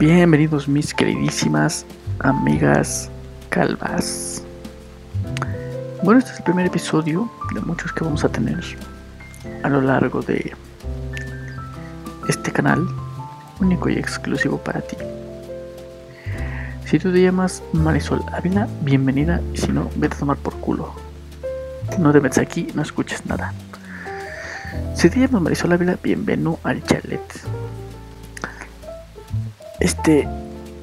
Bienvenidos mis queridísimas amigas calvas. Bueno, este es el primer episodio de muchos que vamos a tener a lo largo de este canal único y exclusivo para ti. Si tú te llamas Marisol Ávila, bienvenida y si no, vete a tomar por culo. No te metes aquí, no escuches nada. Si te llamas Marisol Ávila, bienvenido al chalet. Este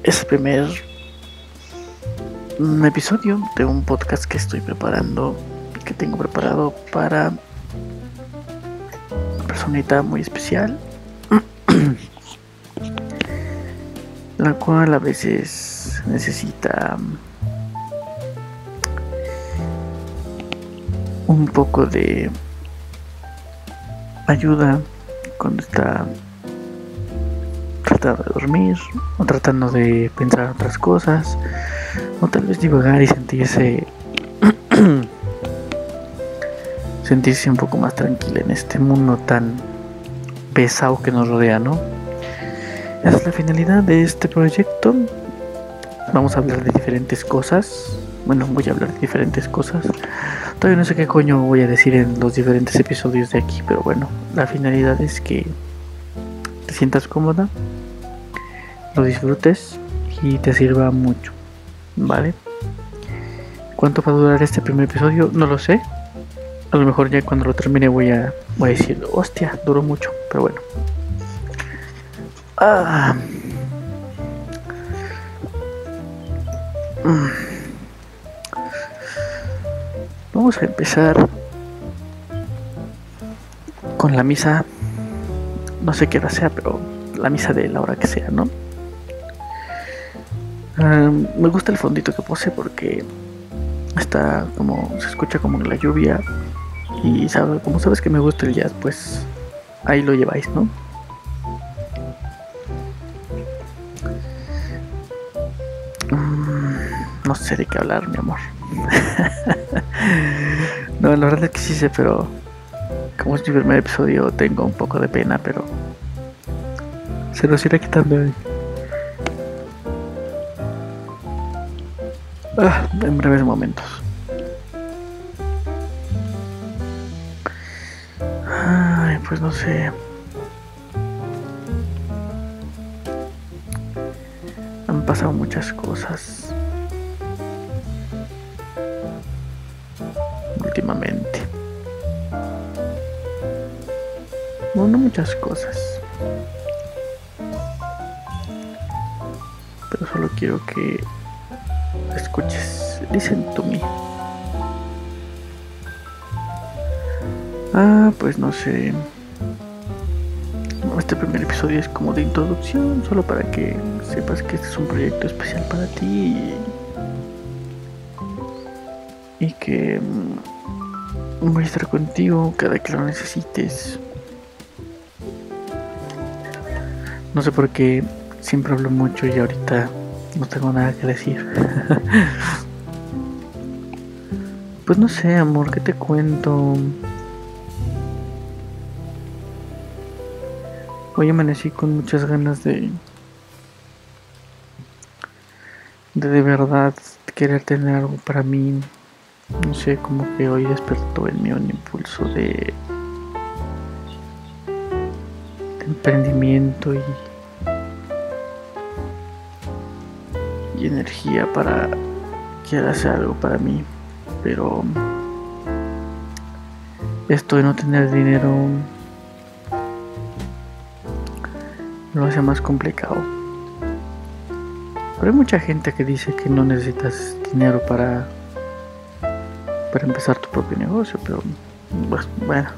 es el primer episodio de un podcast que estoy preparando, que tengo preparado para una personita muy especial, la cual a veces necesita un poco de ayuda cuando está tratando de dormir o tratando de pensar en otras cosas o tal vez divagar y sentirse sentirse un poco más tranquila en este mundo tan pesado que nos rodea, ¿no? Esa es la finalidad de este proyecto. Vamos a hablar de diferentes cosas. Bueno, voy a hablar de diferentes cosas. Todavía no sé qué coño voy a decir en los diferentes episodios de aquí, pero bueno, la finalidad es que te sientas cómoda, disfrutes y te sirva mucho, ¿vale? ¿Cuánto va a durar este primer episodio? No lo sé. A lo mejor ya cuando lo termine voy a, voy a decir, hostia, duró mucho, pero bueno. Ah. Mm. Vamos a empezar con la misa. No sé qué hora sea, pero la misa de la hora que sea, ¿no? Me gusta el fondito que puse porque está como se escucha como la lluvia y sabe, como sabes que me gusta el jazz, pues ahí lo lleváis, ¿no? Mm, no sé de qué hablar, mi amor. no, la verdad es que sí sé, pero como es mi primer episodio tengo un poco de pena, pero se nos irá quitando ahí. Ah, en breves momentos. Ay, pues no sé. Han pasado muchas cosas. Últimamente. Bueno, muchas cosas. Pero solo quiero que escuches. Listen to me. Ah, pues no sé. Este primer episodio es como de introducción, solo para que sepas que este es un proyecto especial para ti y, que mm, voy a estar contigo cada que lo necesites. No sé por qué siempre hablo mucho y ahorita no tengo nada que decir. pues no sé, amor, ¿qué te cuento? Hoy amanecí con muchas ganas de... De de verdad querer tener algo para mí. No sé, como que hoy despertó en mí un impulso de... de emprendimiento y y energía para que hacer algo para mí. Pero esto de no tener dinero lo hace más complicado. Pero hay mucha gente que dice que no necesitas dinero para para empezar tu propio negocio, pero pues, bueno,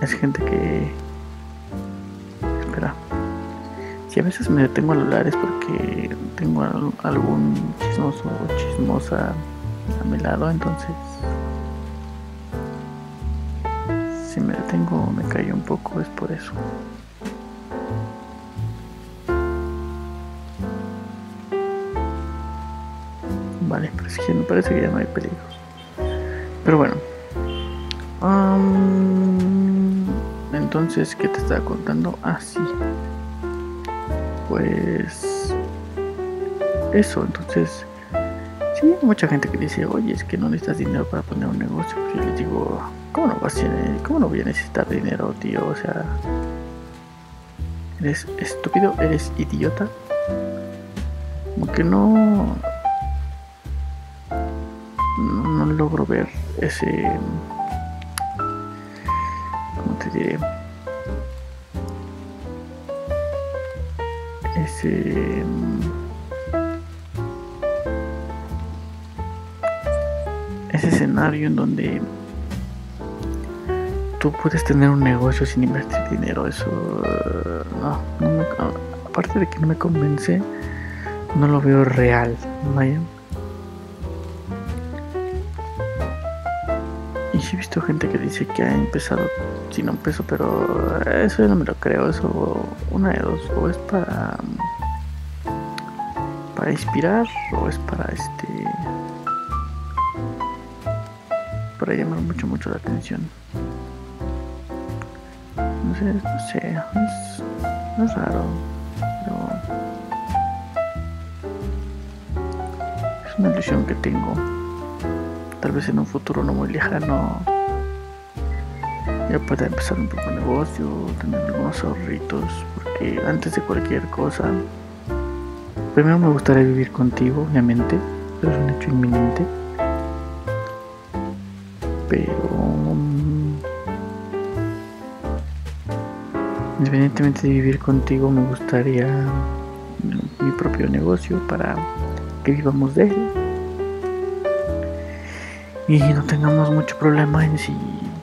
es gente que Si a veces me detengo a hablar es porque tengo algún chismoso o chismosa a mi lado, entonces si me detengo me callo un poco, es por eso. Vale, pero es que me parece que ya no hay peligro. Pero bueno. entonces, ¿qué te estaba contando? Ah, sí. Pues eso, entonces sí, mucha gente que dice, oye, es que no necesitas dinero para poner un negocio. Pues yo les digo, ¿cómo no, vas a, ¿cómo no voy a necesitar dinero, tío? O sea, ¿eres estúpido? ¿Eres idiota? Como que no, no, logro ver ese, ¿cómo te diré? Ese escenario en donde tú puedes tener un negocio sin invertir dinero. Eso, no, me, aparte de que no me convence, no lo veo real. Y sí he visto gente que dice que ha empezado sin un peso, pero eso yo no me lo creo. Eso, una de dos, o es para inspirar o es para este para llamar mucho mucho la atención. No sé no sé es, es raro pero es una ilusión que tengo. Tal vez en un futuro no muy lejano ya pueda empezar un poco negocio tener algunos ahorritos porque antes de cualquier cosa primero me gustaría vivir contigo obviamente. Pero es un hecho inminente. Pero independientemente de vivir contigo me gustaría mi propio negocio para que vivamos de él. Y no tengamos mucho problema en si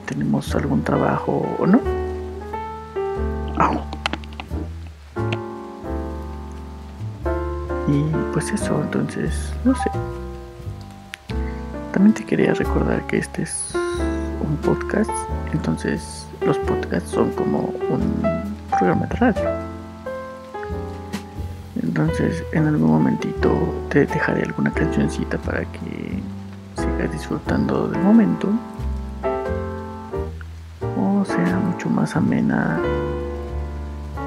tenemos algún trabajo o no. Pues eso, entonces, no sé. También te quería recordar que este es un podcast, entonces los podcasts son como un programa de radio. Entonces en algún momentito te dejaré alguna cancioncita para que sigas disfrutando del momento. O sea mucho más amena,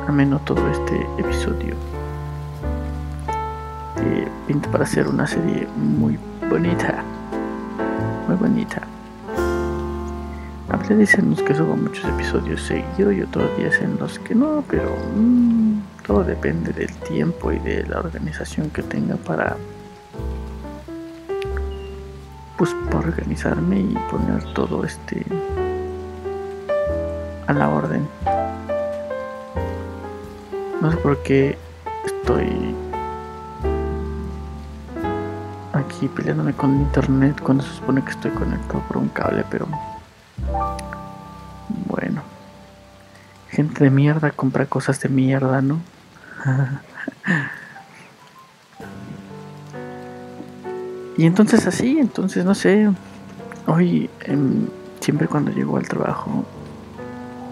ameno todo este episodio. Que pinta para hacer una serie muy bonita muy bonita. A veces dicen que subo muchos episodios seguidos y otros días en los que no, pero mmm, todo depende del tiempo y de la organización que tenga para pues para organizarme y poner todo este a la orden. No sé por qué estoy aquí peleándome con internet cuando se supone que estoy conectado por un cable, pero bueno. Gente de mierda compra cosas de mierda, ¿no? y entonces así, entonces no sé, hoy em, siempre cuando llego al trabajo,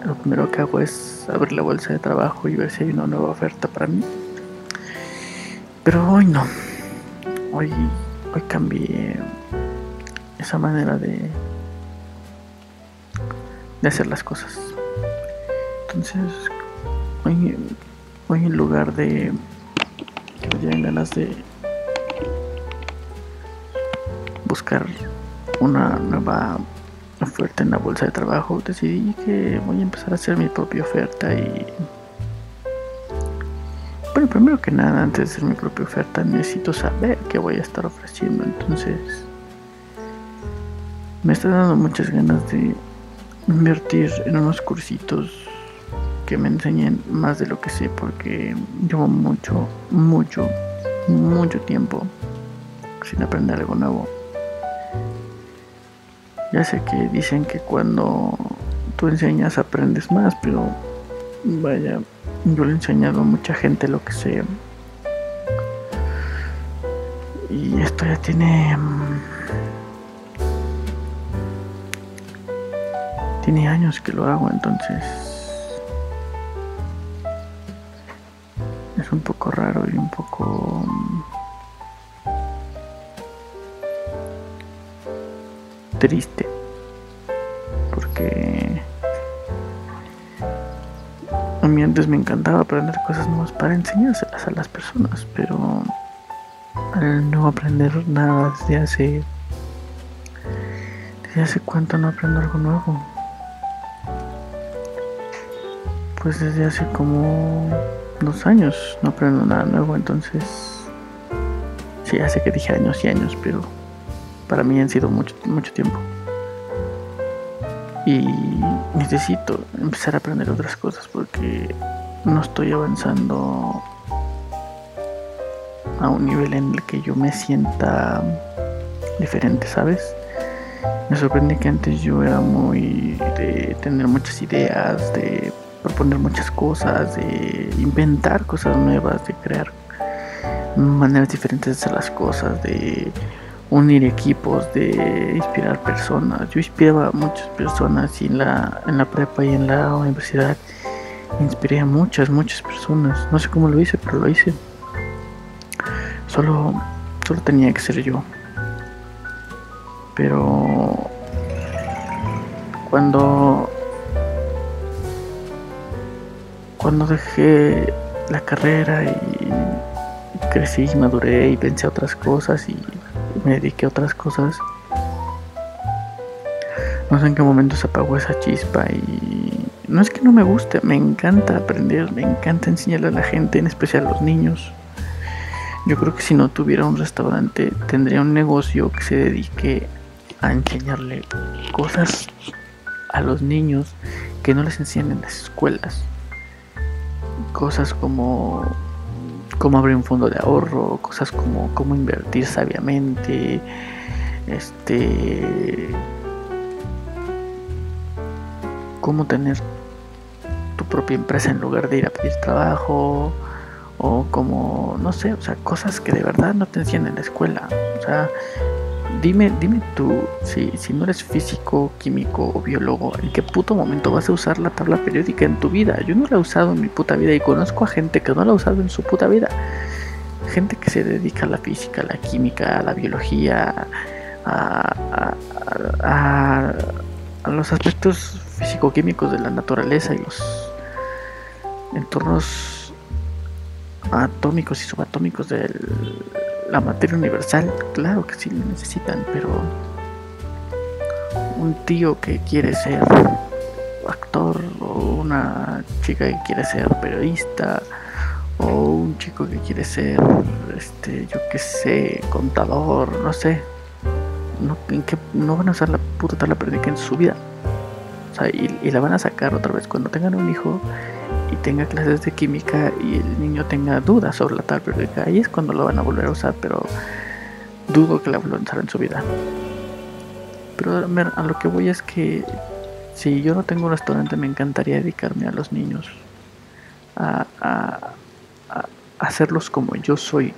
lo primero que hago es abrir la bolsa de trabajo y ver si hay una nueva oferta para mí. Pero hoy no. Hoy hoy cambié esa manera de, de hacer las cosas. Entonces, hoy, hoy en lugar de que me dieran ganas de buscar una nueva oferta en la bolsa de trabajo, decidí que voy a empezar a hacer mi propia oferta y primero que nada, antes de hacer mi propia oferta, necesito saber qué voy a estar ofreciendo. Entonces, me está dando muchas ganas de invertir en unos cursitos que me enseñen más de lo que sé, porque llevo mucho, mucho, mucho tiempo sin aprender algo nuevo. Ya sé que dicen que cuando tú enseñas aprendes más, pero vaya, yo le he enseñado a mucha gente lo que sé. Y esto ya tiene... Mm, tiene años que lo hago, entonces... Es un poco raro y un poco... Mm, triste. Antes me encantaba aprender cosas nuevas para enseñárselas a las personas, pero al no aprender nada desde hace desde hace cuánto no aprendo algo nuevo. Pues desde hace como dos años no aprendo nada nuevo entonces sí hace que dije años y años pero para mí han sido mucho mucho tiempo y necesito empezar a aprender otras cosas porque no estoy avanzando a un nivel en el que yo me sienta diferente, ¿sabes? Me sorprende que antes yo era muy de tener muchas ideas, de proponer muchas cosas, de inventar cosas nuevas, de crear maneras diferentes de hacer las cosas, de unir equipos, de inspirar personas. Yo inspiraba a muchas personas y en la, en la prepa y en la universidad inspiré a muchas, muchas personas. No sé cómo lo hice, pero lo hice. Solo, solo tenía que ser yo. Pero cuando cuando dejé la carrera y crecí, maduré y pensé otras cosas y me dediqué a otras cosas, no sé en qué momento se apagó esa chispa y no es que no me guste, me encanta aprender, me encanta enseñarle a la gente, en especial a los niños. Yo creo que si no tuviera un restaurante, tendría un negocio que se dedique a enseñarle cosas a los niños que no les enseñan en las escuelas. Cosas como cómo abrir un fondo de ahorro, cosas como cómo invertir sabiamente, este cómo tener tu propia empresa en lugar de ir a pedir trabajo, o como, no sé, o sea, cosas que de verdad no te enseñan en la escuela. O sea, dime, dime tú, si, si no eres físico, químico o biólogo, ¿en qué puto momento vas a usar la tabla periódica en tu vida? Yo no la he usado en mi puta vida y conozco a gente que no la ha usado en su puta vida. Gente que se dedica a la física, a la química, a la biología, a, a, a los aspectos físico-químicos de la naturaleza y los entornos atómicos y subatómicos de la materia universal, claro que sí lo necesitan, pero un tío que quiere ser actor o una chica que quiere ser periodista o un chico que quiere ser este yo que sé contador no sé no, en que no van a usar la puta tabla periódica en su vida o sea, y la van a sacar otra vez cuando tengan un hijo y tenga clases de química y el niño tenga dudas sobre la tal periódica, ahí es cuando lo van a volver a usar, pero dudo que la vuelvan a usar en su vida. Pero a lo que voy es que si yo no tengo un restaurante me encantaría dedicarme a los niños, a, a, hacerlos como yo soy.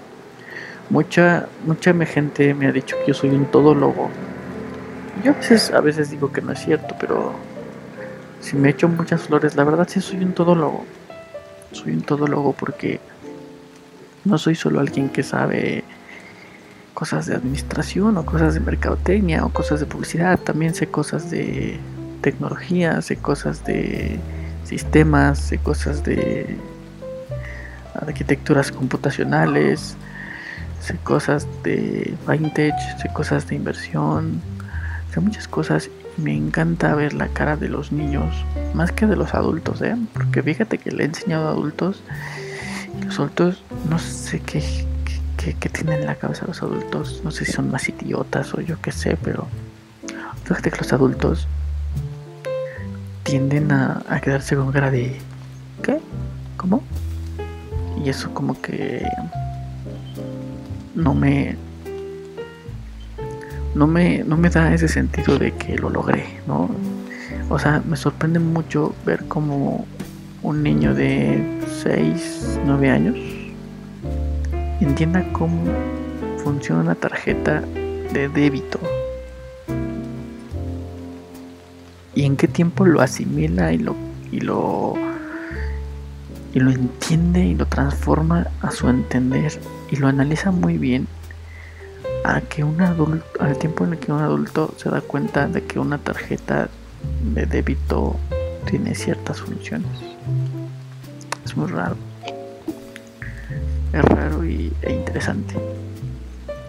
Mucha, mucha gente me ha dicho que yo soy un todólogo. Yo a veces, a veces digo que no es cierto, pero si me echo muchas flores, la verdad sí soy un todólogo. Soy un todólogo porque no soy solo alguien que sabe cosas de administración o cosas de mercadotecnia o cosas de publicidad, también sé cosas de tecnología, sé cosas de sistemas, sé cosas de arquitecturas computacionales, sé cosas de fintech, sé cosas de inversión, sé muchas cosas me encanta ver la cara de los niños, más que de los adultos, ¿eh? Porque fíjate que le he enseñado a adultos y los adultos no sé qué, qué, tienen en la cabeza los adultos, no sé si son más idiotas o yo qué sé, pero fíjate que los adultos tienden a, a quedarse con cara de ¿qué? ¿Cómo? Y eso como que no me no me, no me da ese sentido de que lo logré, ¿no? O sea, me sorprende mucho ver como un niño de 6, 9 años entienda cómo funciona una tarjeta de débito y en qué tiempo lo asimila y lo y lo y lo entiende y lo transforma a su entender y lo analiza muy bien a que un adulto, al tiempo en el que un adulto se da cuenta de que una tarjeta de débito tiene ciertas funciones. Es muy raro. Es raro y, e interesante.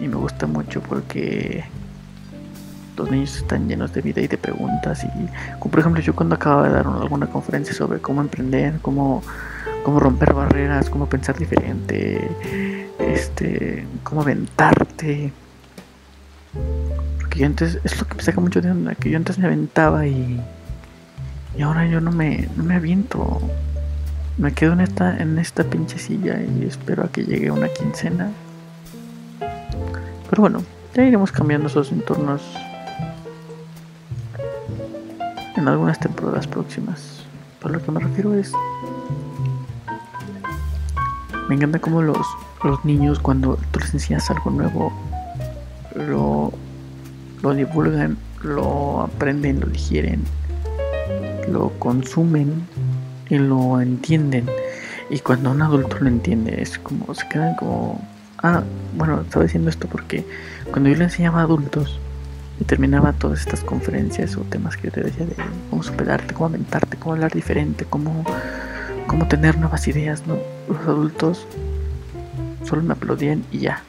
Y me gusta mucho porque los niños están llenos de vida y de preguntas. Y como por ejemplo yo cuando acababa de dar alguna conferencia sobre cómo emprender, cómo, cómo romper barreras, cómo pensar diferente, este, cómo aventarte. Porque yo antes, es lo que me saca mucho de onda, que yo antes me aventaba y, y ahora yo no me, no me aviento. Me quedo en esta, en esta pinche silla y espero a que llegue una quincena. Pero bueno, ya iremos cambiando esos entornos en algunas temporadas próximas. Por lo que me refiero es. Me encanta como los, los niños, cuando tú les enseñas algo nuevo, lo, lo divulgan, lo aprenden, lo digieren, lo consumen y lo entienden. Y cuando un adulto lo entiende, es como se quedan como. Ah, bueno, estaba diciendo esto porque cuando yo le enseñaba a adultos, y terminaba todas estas conferencias o temas que yo te decía de cómo superarte, cómo aventarte, cómo hablar diferente, cómo, cómo tener nuevas ideas, ¿no? Los adultos solo me aplaudían y ya.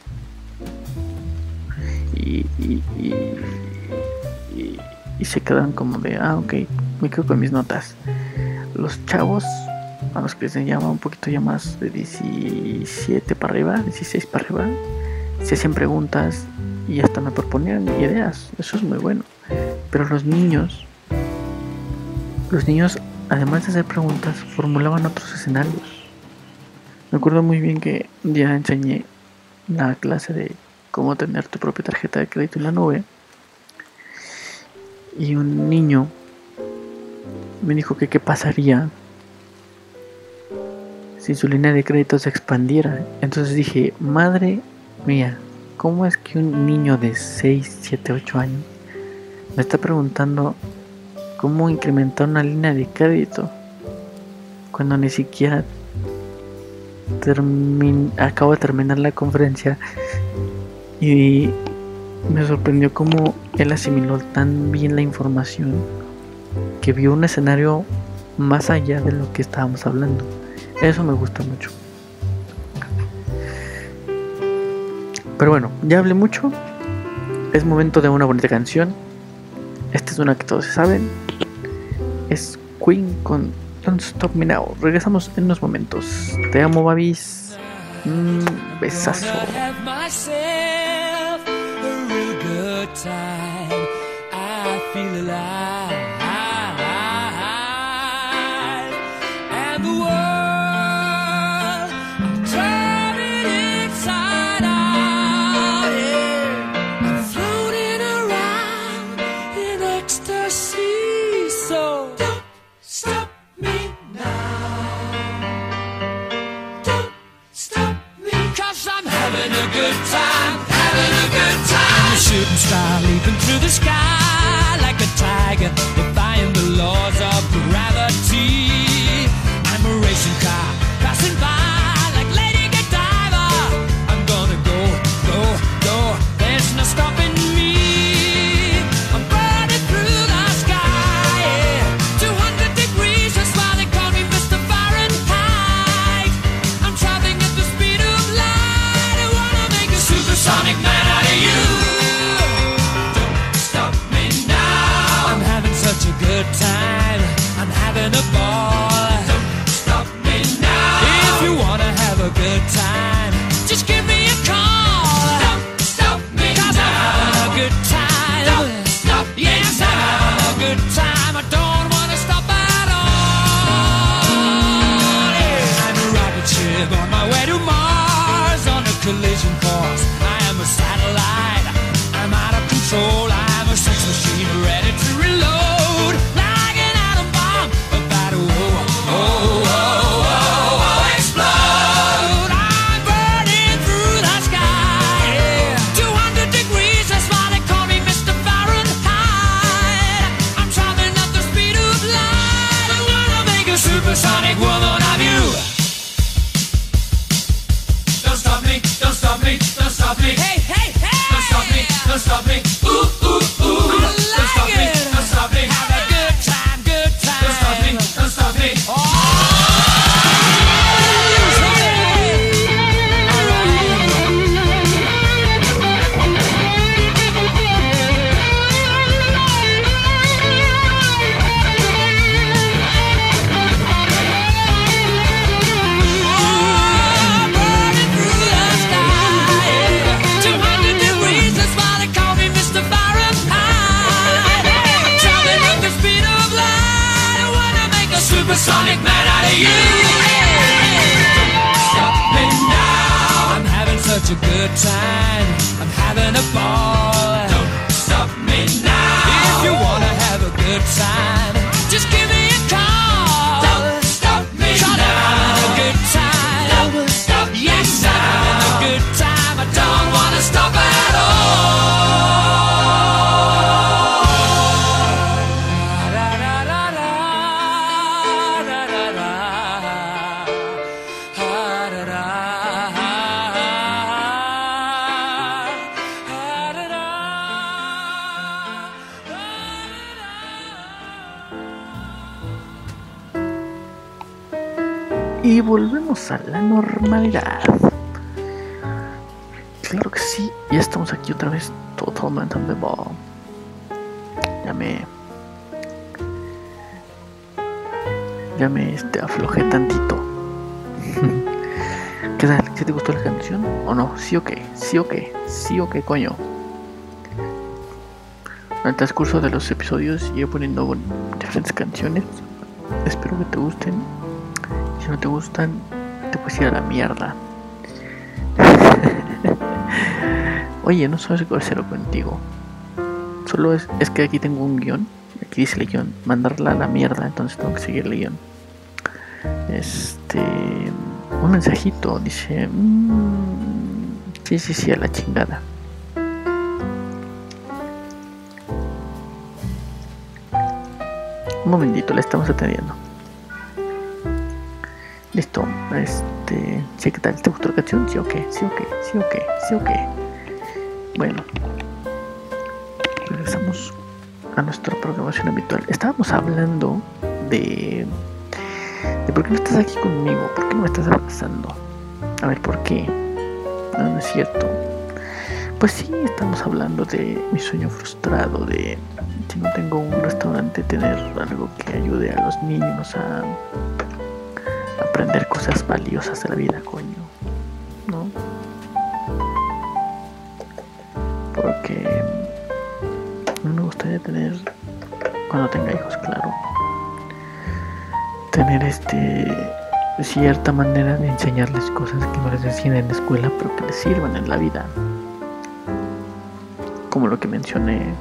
Y, se quedan como de, ah, ok, me quedo con mis notas. Los chavos, a los que se llama un poquito ya más de 17 para arriba, 16 para arriba, se hacen preguntas y hasta me proponían ideas. Eso es muy bueno. Pero los niños, los niños, además de hacer preguntas, formulaban otros escenarios. Me acuerdo muy bien que día enseñé la clase de cómo tener tu propia tarjeta de crédito en la nube. Y un niño me dijo que qué pasaría si su línea de crédito se expandiera. Entonces dije, madre mía, ¿Cómo es que un niño de 6, 7, 8 años me está preguntando cómo incrementar una línea de crédito cuando ni siquiera acabo de terminar la conferencia y me sorprendió cómo él asimiló tan bien la información que vio un escenario más allá de lo que estábamos hablando. Eso me gusta mucho. Pero bueno, ya hablé mucho. Es momento de una bonita canción. Esta es una que todos saben. Es Queen con Don't Stop Me Now. Regresamos en unos momentos. Te amo, Babis. Mm, besazo. shooting star leaping through the sky like a tiger, defying the laws of gravity. I'm a racing car passing by. 这泪水。Right out of you. Stop me now. I'm having such a good time. I'm having a ball. Don't stop me now. If you wanna have a good time, volvemos a la normalidad. Claro que sí, ya estamos aquí otra vez totalmente en vivo. Ya me. Ya me este, aflojé tantito. ¿Qué tal? ¿Sí te gustó la canción? ¿O no? ¿Sí o qué? ¿Sí o qué? ¿Sí o qué coño? En el transcurso de los episodios iré poniendo diferentes canciones. Espero que te gusten. Si no te gustan, te puedes ir a la mierda. Oye, no soy grosero contigo. Solo es, es que aquí tengo un guion. Aquí dice el guion. Mandarla a la mierda. Entonces tengo que seguir el guion. Este. Un mensajito. Dice. "Mm, sí, sí, sí, a la chingada. Un momentito, la estamos atendiendo. Listo, este. Sí, ¿qué tal? ¿Te gustó canción? Sí, o sí, o sí, o sí, o. Bueno, regresamos a nuestra programación habitual. Estábamos hablando de. de por qué no estás aquí conmigo, por qué no me estás abrazando. A ver, ¿por qué? No, no es cierto. Pues sí, estamos hablando de mi sueño frustrado, de si no tengo un restaurante, tener algo que ayude a los niños a aprender cosas valiosas de la vida, coño. ¿No? Porque no me gustaría tener, cuando tenga hijos, claro, tener este cierta manera de enseñarles cosas que no les enseñan en la escuela, pero que les sirvan en la vida. Como lo que mencioné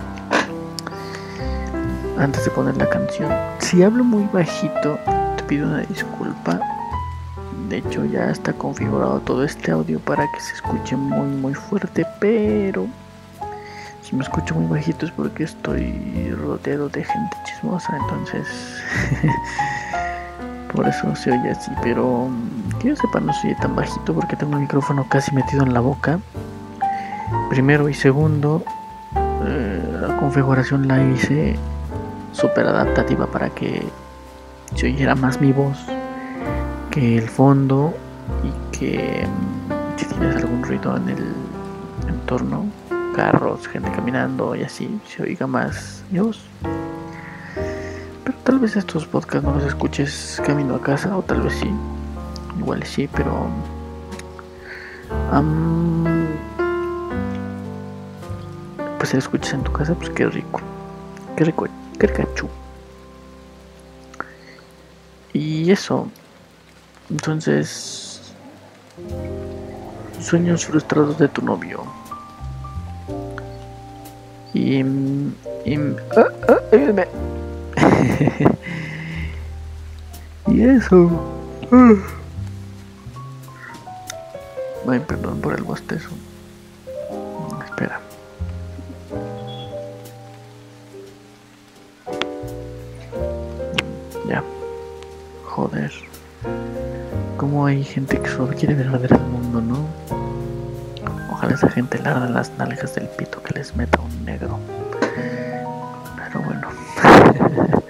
antes de poner la canción. Si hablo muy bajito, te pido una disculpa. De hecho, ya está configurado todo este audio para que se escuche muy, muy fuerte, pero si me escucho muy bajito es porque estoy rodeado de gente chismosa, entonces por eso se oye así. Pero mm, que yo sepa, no se oye tan bajito porque tengo el micrófono casi metido en la boca. Primero y segundo, eh, la configuración la hice súper adaptativa para que se oyera más mi voz que el fondo y que mm, si tienes algún ruido en el entorno, carros, gente caminando y así, se oiga más voz. Pero tal vez estos podcasts no los escuches camino a casa o tal vez sí, igual sí, pero... pues si lo escuchas en tu casa, pues qué rico. Qué rico, qué ricachú. Y eso. Entonces. Sueños frustrados de tu novio. Y. y ah, ah, ayúdame. y eso. Ay, perdón por el bostezo. Espera. Hay gente que solo quiere ver al mundo, ¿no? Ojalá esa gente le arda las nalgas del pito que les meta un negro. Pero bueno.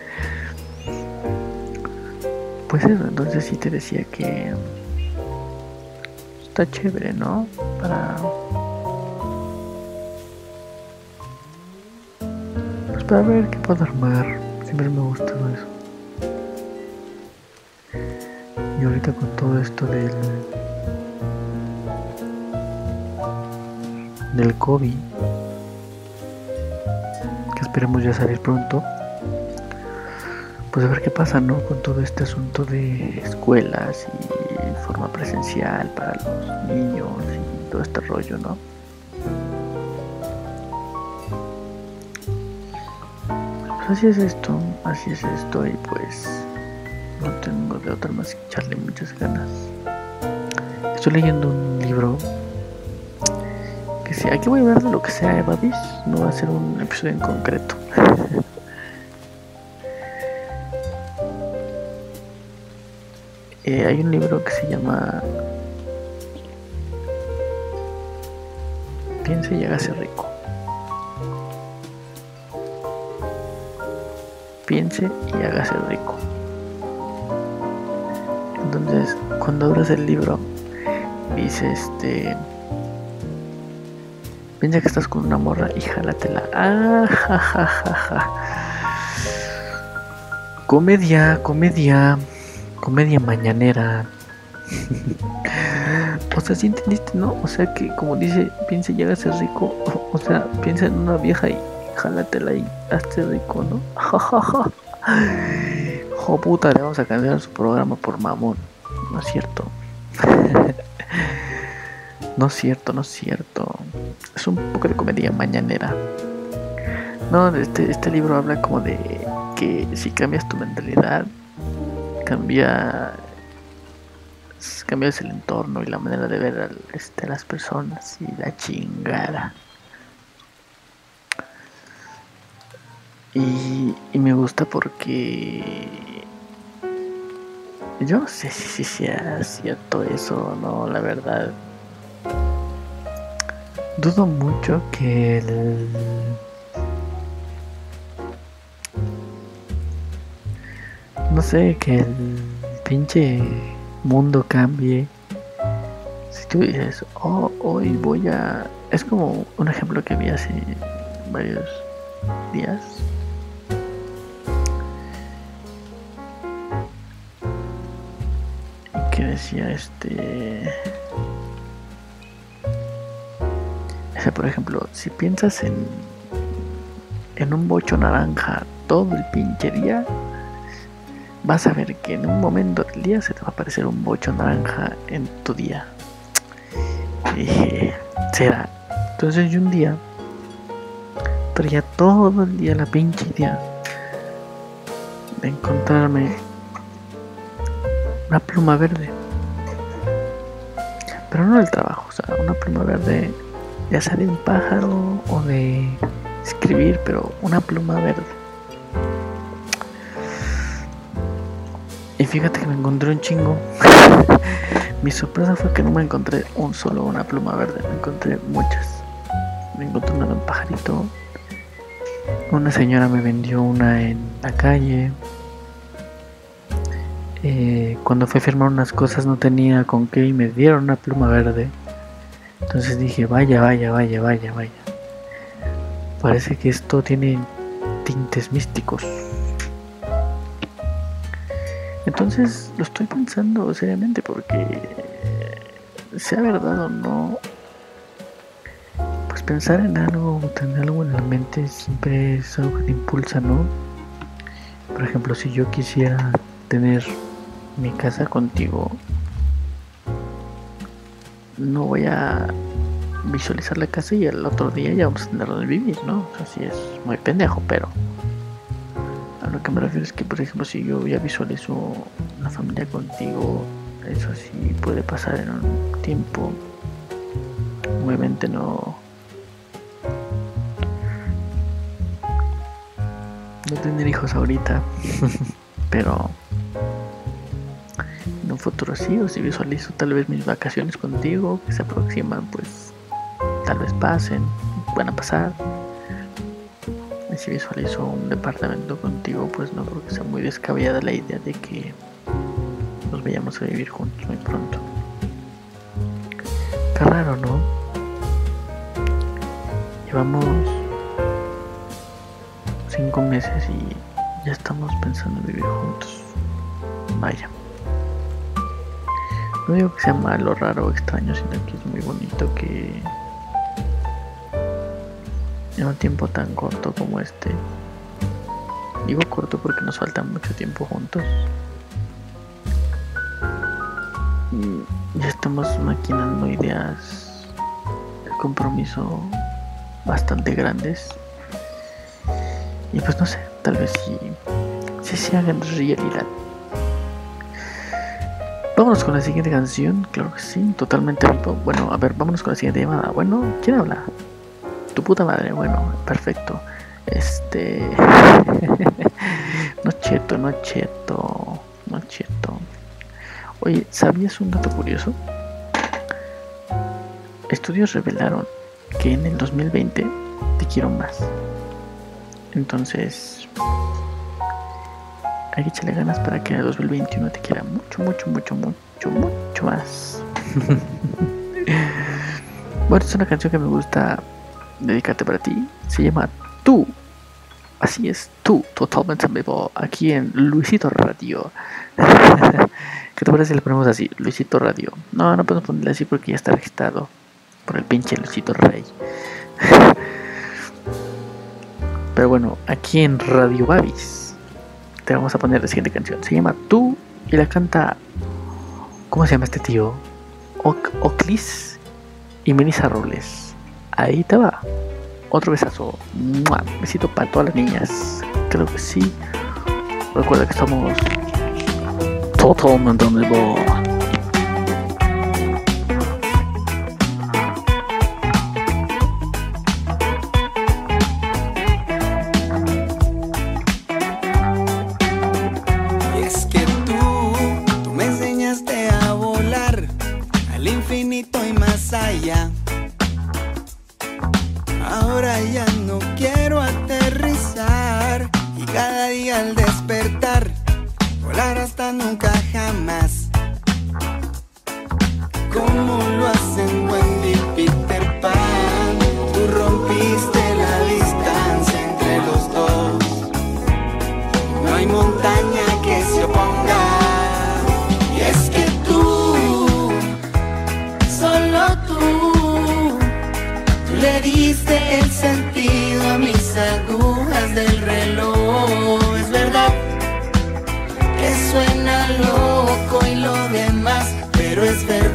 pues eso, entonces sí te decía que está chévere, ¿no? Para pues para ver qué puedo armar. Siempre me ha Ahorita con todo esto del del COVID, que esperemos ya salir pronto, pues a ver qué pasa, ¿no? Con todo este asunto de escuelas y forma presencial para los niños y todo este rollo, ¿no? Pues así es esto, así es esto y pues de otra más que echarle muchas ganas. Estoy leyendo un libro que si aquí voy a hablar de lo que sea Eva no va a ser un episodio en concreto. Eh, hay un libro que se llama Piense y hágase rico. Piense y hágase rico. Entonces, cuando abres el libro, dice este. Piensa que estás con una morra y jálatela. Ah, ja, ja, ja. Comedia, comedia comedia mañanera. o sea, si entendiste, ¿no? O sea que como dice, piensa a ser rico. O sea, piensa en una vieja y jálatela y hazte rico, ¿no? Jo puta, le vamos a cambiar su programa por mamón. No es cierto. no es cierto, no es cierto. Es un poco de comedia mañanera. No, este, este libro habla como de que si cambias tu mentalidad cambia cambias el entorno y la manera de ver a, este, las personas y la chingada y, y me gusta porque yo no sé si sea cierto eso o no la verdad dudo mucho que el no sé, que el pinche mundo cambie. Si tú dices, oh, hoy voy a... Es como un ejemplo que vi hace varios días. Decía este... Por ejemplo, si piensas en, en un bocho naranja todo el pinche día, vas a ver que en un momento del día se te va a aparecer un bocho naranja en tu día. Y será. Entonces yo un día traía todo el día la pinche idea de encontrarme una pluma verde. Del trabajo, o sea, una pluma verde ya sea de un pájaro o de escribir, pero una pluma verde. Y fíjate que me encontré un chingo. Mi sorpresa fue que no me encontré un solo una pluma verde, me encontré muchas. Me encontré una de un pajarito. Una señora me vendió una en la calle. Eh, cuando fui a firmar unas cosas no tenía con qué y me dieron una pluma verde. Entonces dije, vaya, vaya, vaya, vaya, vaya. Parece que esto tiene tintes místicos. Entonces lo estoy pensando seriamente porque sea verdad o no, pues pensar en algo, tener algo en la mente siempre es algo que te impulsa, ¿no? Por ejemplo, si yo quisiera tener mi casa contigo, no voy a visualizar la casa y el otro día ya vamos a tener donde vivir, ¿no? Así es muy pendejo, pero lo que me refiero es que, por ejemplo, si yo ya visualizo una familia contigo, eso sí puede pasar en un tiempo. Obviamente no. No tener hijos ahorita, pero un futuro sí, o si visualizo tal vez mis vacaciones contigo que se aproximan, pues tal vez pasen, van a pasar si visualizo un departamento contigo, pues no creo que sea muy descabellada la idea de que nos vayamos a vivir juntos muy pronto. Qué raro, ¿no? Llevamos cinco meses y ya estamos pensando en vivir juntos. Vaya. No digo que sea malo, raro o extraño, sino que es muy bonito que en un tiempo tan corto como este Digo corto porque nos falta mucho tiempo juntos. Ya estamos maquinando ideas de compromiso bastante grandes. Y pues no sé, tal vez si, si se hagan realidad. Vámonos con la siguiente canción, claro que sí, totalmente vivo. Bueno, a ver, vámonos con la siguiente llamada. Bueno, ¿quién habla? Tu puta madre, bueno, perfecto. Este. no cheto, no cheto, no cheto. Oye, ¿sabías un dato curioso? Estudios revelaron que en el 2020 te quiero más. Entonces, hay que echarle ganas para que en el 2021 te quiera mucho, mucho, mucho, mucho, mucho más. bueno, es una canción que me gusta dedicarte para ti. Se llama Tú. Así es, tú, totalmente en vivo, aquí en Luisito Radio. ¿Qué te parece si le ponemos así? Luisito Radio. No, no podemos ponerle así porque ya está registrado por el pinche Luisito Rey. Pero bueno, aquí en Radio Babis te vamos a poner la siguiente canción. Se llama Tú y la canta. ¿Cómo se llama este tío? Oclis y Melissa Robles. Ahí te va. Otro besazo. Besito para todas las niñas. Creo que sí. Recuerda que estamos totalmente en vivo. tú le diste el sentido a mis agujas del reloj. Es verdad que suena loco y lo demás, pero es verdad.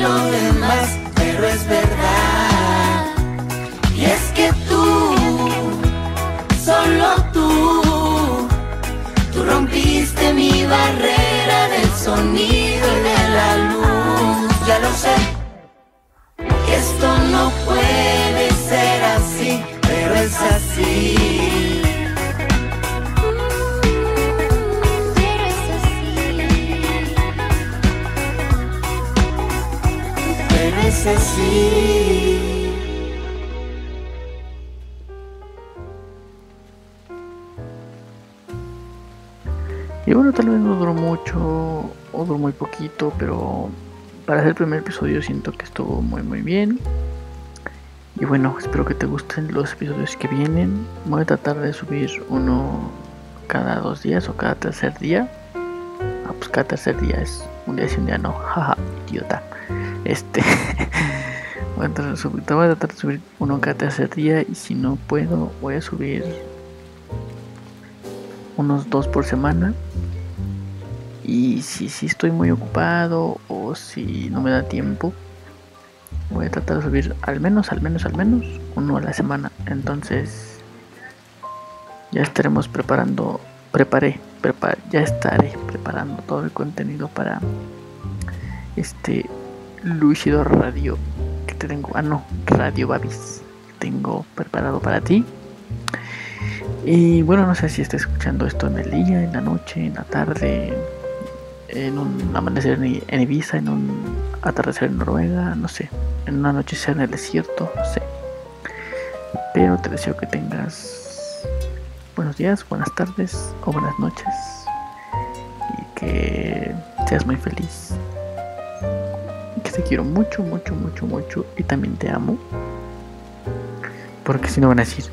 lo demás, pero es verdad. Y es que tú, solo tú, tú rompiste mi barrera del sonido y de la luz. Ya lo sé, esto no puede ser así, pero es así. Y bueno, tal vez no duró mucho o duró muy poquito, pero para hacer el primer episodio siento que estuvo muy muy bien. Y bueno, espero que te gusten los episodios que vienen. Voy a tratar de subir uno cada dos días o cada tercer día. Ah, pues cada tercer día es un día sí, un día no. Jaja, idiota. Este. voy, a tratar de subir, uno cada tercer día. Y si no puedo, voy a subir unos dos por semana. Y si, si estoy muy ocupado o si no me da tiempo, voy a tratar de subir al menos, al menos, al menos uno a la semana. Entonces ya estaremos preparando, preparé, prepar, ya estaré preparando todo el contenido para este Lucido Radio que te tengo, ah no, Radio Babis, que tengo preparado para ti. Y bueno, no sé si estás escuchando esto en el día, en la noche, en la tarde, en un amanecer en Ibiza, en un atardecer en Noruega, no sé, en un anochecer en el desierto, no sé. Pero te deseo que tengas buenos días, buenas tardes o buenas noches y que seas muy feliz. Te quiero mucho, mucho, mucho, mucho y también te amo. Porque si no van a decir,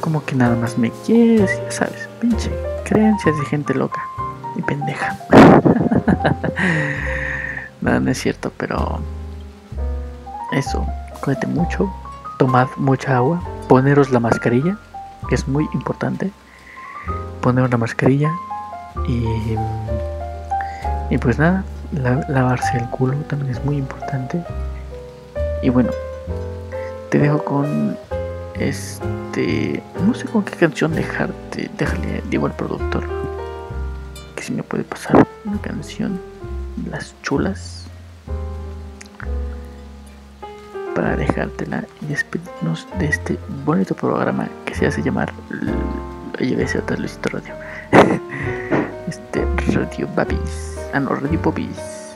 como que nada más me quieres, ya sabes, pinche creencias de gente loca y pendeja. Nada, no es cierto, pero eso, cuídate mucho, tomad mucha agua, poneros la mascarilla, que es muy importante. Poneros la mascarilla y, y pues nada, la- lavarse el culo también es muy importante. Y bueno, te dejo con este, no sé con qué canción dejarte, déjale, digo al productor que si me puede pasar una canción las chulas para dejártela y despedirnos de este bonito programa que se hace llamar oye, otro Luisito Radio este Radio Babis ah no Radio Bobis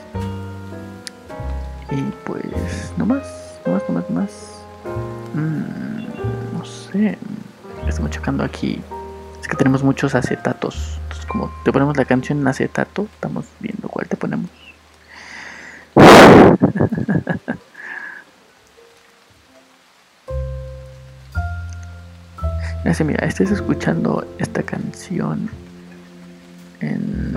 y pues no más no más no más no más Mm, no sé estamos checando aquí es que tenemos muchos acetatos. Entonces, como te ponemos la canción en acetato, estamos viendo cuál te ponemos. Mira, estés escuchando esta canción en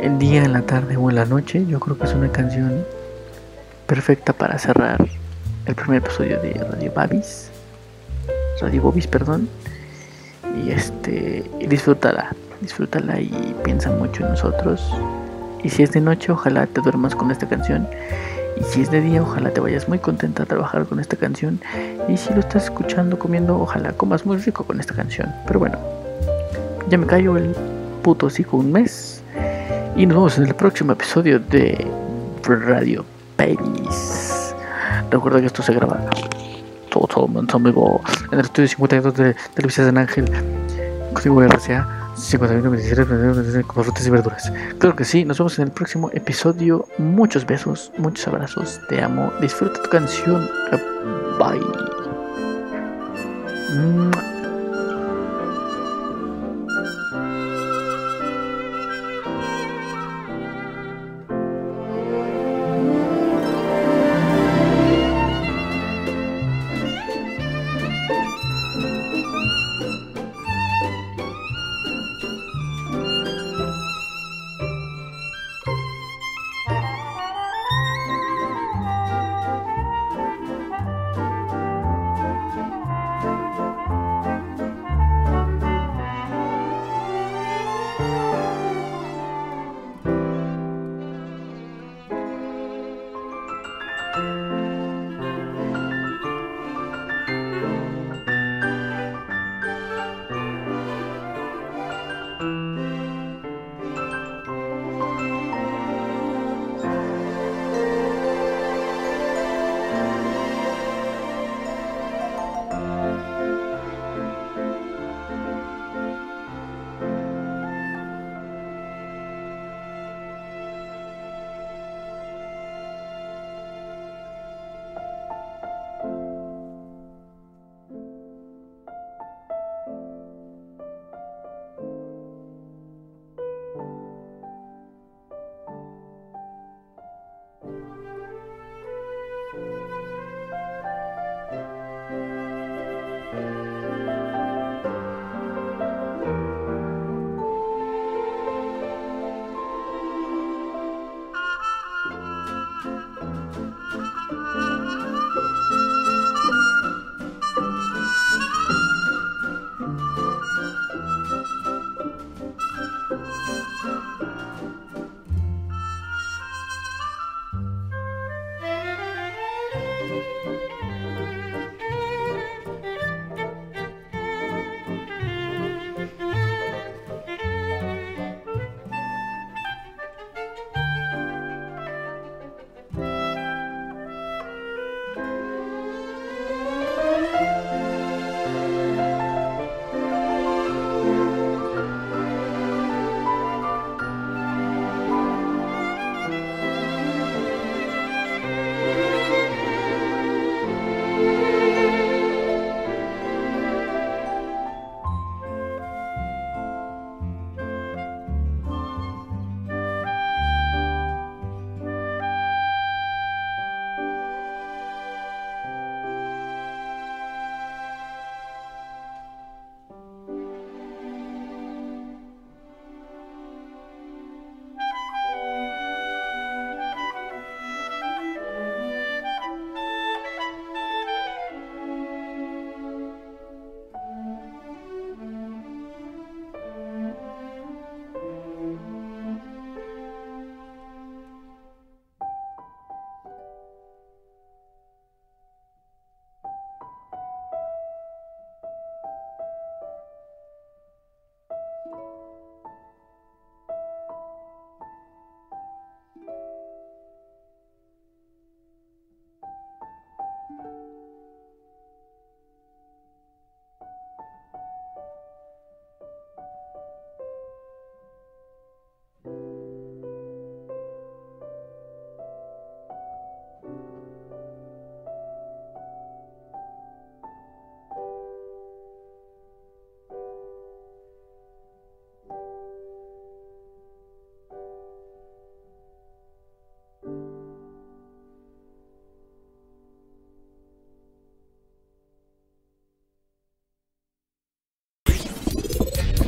el día, en la tarde o en la noche. Yo creo que es una canción perfecta para cerrar el primer episodio de Radio Babis. Radio Bobis, perdón. Y este, disfrútala, disfrútala y piensa mucho en nosotros. Y si es de noche, ojalá te duermas con esta canción. Y si es de día, ojalá te vayas muy contenta a trabajar con esta canción. Y si lo estás escuchando comiendo, ojalá comas muy rico con esta canción. Pero bueno, ya me callo el puto hocico un mes. Y nos vemos en el próximo episodio de Radio Babies. Recuerda que esto se graba totalmente en vivo en el estudio 52 de Televisión San Ángel. Código RCA 51 con frutas y verduras. Claro que sí, nos vemos en el próximo episodio. Muchos besos, muchos abrazos. Te amo. Disfruta tu canción. Bye.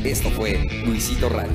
Esto fue Luisito Radio.